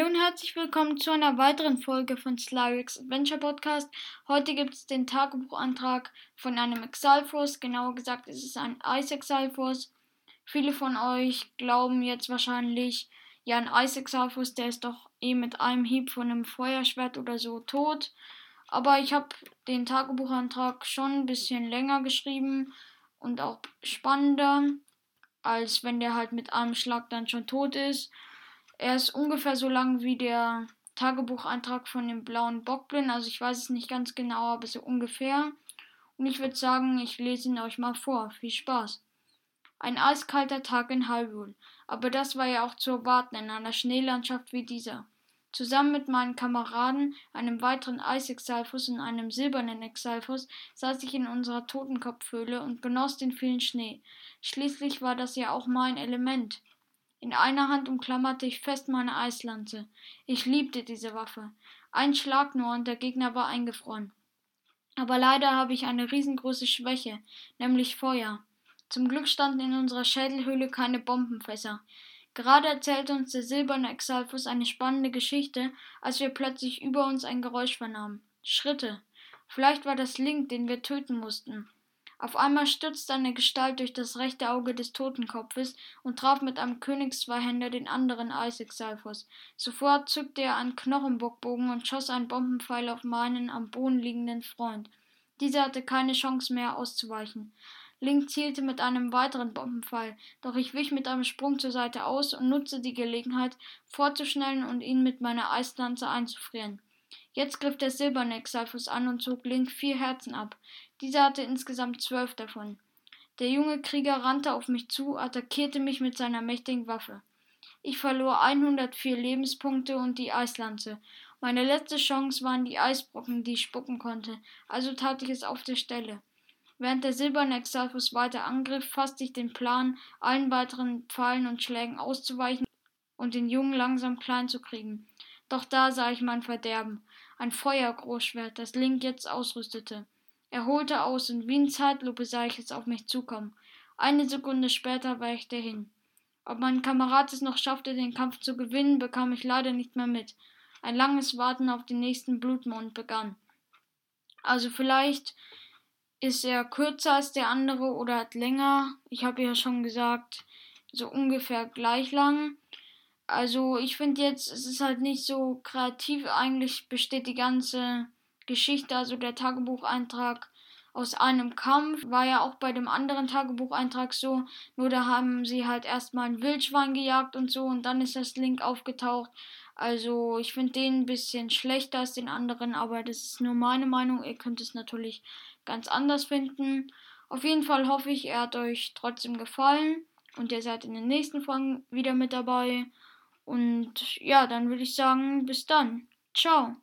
Hallo und herzlich willkommen zu einer weiteren Folge von Slyrix Adventure Podcast. Heute gibt es den Tagebuchantrag von einem Exalfos. Genauer gesagt ist es ein Ice Exalfos. Viele von euch glauben jetzt wahrscheinlich, ja, ein Ice Exalfos, der ist doch eh mit einem Hieb von einem Feuerschwert oder so tot. Aber ich habe den Tagebuchantrag schon ein bisschen länger geschrieben und auch spannender, als wenn der halt mit einem Schlag dann schon tot ist. Er ist ungefähr so lang wie der Tagebucheintrag von dem blauen Bockblin. Also ich weiß es nicht ganz genau, aber so ungefähr. Und ich würde sagen, ich lese ihn euch mal vor. Viel Spaß. Ein eiskalter Tag in Hyrule. Aber das war ja auch zu erwarten in einer Schneelandschaft wie dieser. Zusammen mit meinen Kameraden, einem weiteren Eisexalfus und einem silbernen Exalfus, saß ich in unserer Totenkopfhöhle und genoss den vielen Schnee. Schließlich war das ja auch mein Element. In einer Hand umklammerte ich fest meine Eislanze. Ich liebte diese Waffe. Ein Schlag nur und der Gegner war eingefroren. Aber leider habe ich eine riesengroße Schwäche, nämlich Feuer. Zum Glück standen in unserer Schädelhöhle keine Bombenfässer. Gerade erzählte uns der silberne Exalfus eine spannende Geschichte, als wir plötzlich über uns ein Geräusch vernahmen. Schritte. Vielleicht war das Link, den wir töten mussten. Auf einmal stürzte eine Gestalt durch das rechte Auge des Totenkopfes und traf mit einem Königszweihänder den anderen Isaac Salfos. Sofort zückte er einen Knochenbockbogen und schoss einen Bombenpfeil auf meinen am Boden liegenden Freund. Dieser hatte keine Chance mehr auszuweichen. Link zielte mit einem weiteren Bombenpfeil, doch ich wich mit einem Sprung zur Seite aus und nutzte die Gelegenheit, vorzuschnellen und ihn mit meiner Eislanze einzufrieren. Jetzt griff der silberne Exalfus an und zog Link vier Herzen ab. Dieser hatte insgesamt zwölf davon. Der junge Krieger rannte auf mich zu, attackierte mich mit seiner mächtigen Waffe. Ich verlor 104 Lebenspunkte und die Eislanze. Meine letzte Chance waren die Eisbrocken, die ich spucken konnte, also tat ich es auf der Stelle. Während der silberne Exalfus weiter angriff, fasste ich den Plan, allen weiteren Pfeilen und Schlägen auszuweichen und den Jungen langsam klein zu kriegen. Doch da sah ich mein Verderben. Ein Feuergroßschwert, das Link jetzt ausrüstete. Er holte aus und wie in Zeitlupe sah ich es auf mich zukommen. Eine Sekunde später weichte er hin. Ob mein Kamerad es noch schaffte, den Kampf zu gewinnen, bekam ich leider nicht mehr mit. Ein langes Warten auf den nächsten Blutmond begann. Also vielleicht ist er kürzer als der andere oder hat länger. Ich habe ja schon gesagt, so ungefähr gleich lang. Also ich finde jetzt, es ist halt nicht so kreativ. Eigentlich besteht die ganze Geschichte, also der Tagebucheintrag aus einem Kampf, war ja auch bei dem anderen Tagebucheintrag so, nur da haben sie halt erstmal ein Wildschwein gejagt und so und dann ist das Link aufgetaucht. Also ich finde den ein bisschen schlechter als den anderen, aber das ist nur meine Meinung. Ihr könnt es natürlich ganz anders finden. Auf jeden Fall hoffe ich, er hat euch trotzdem gefallen und ihr seid in den nächsten Folgen wieder mit dabei. Und ja, dann würde ich sagen, bis dann. Ciao.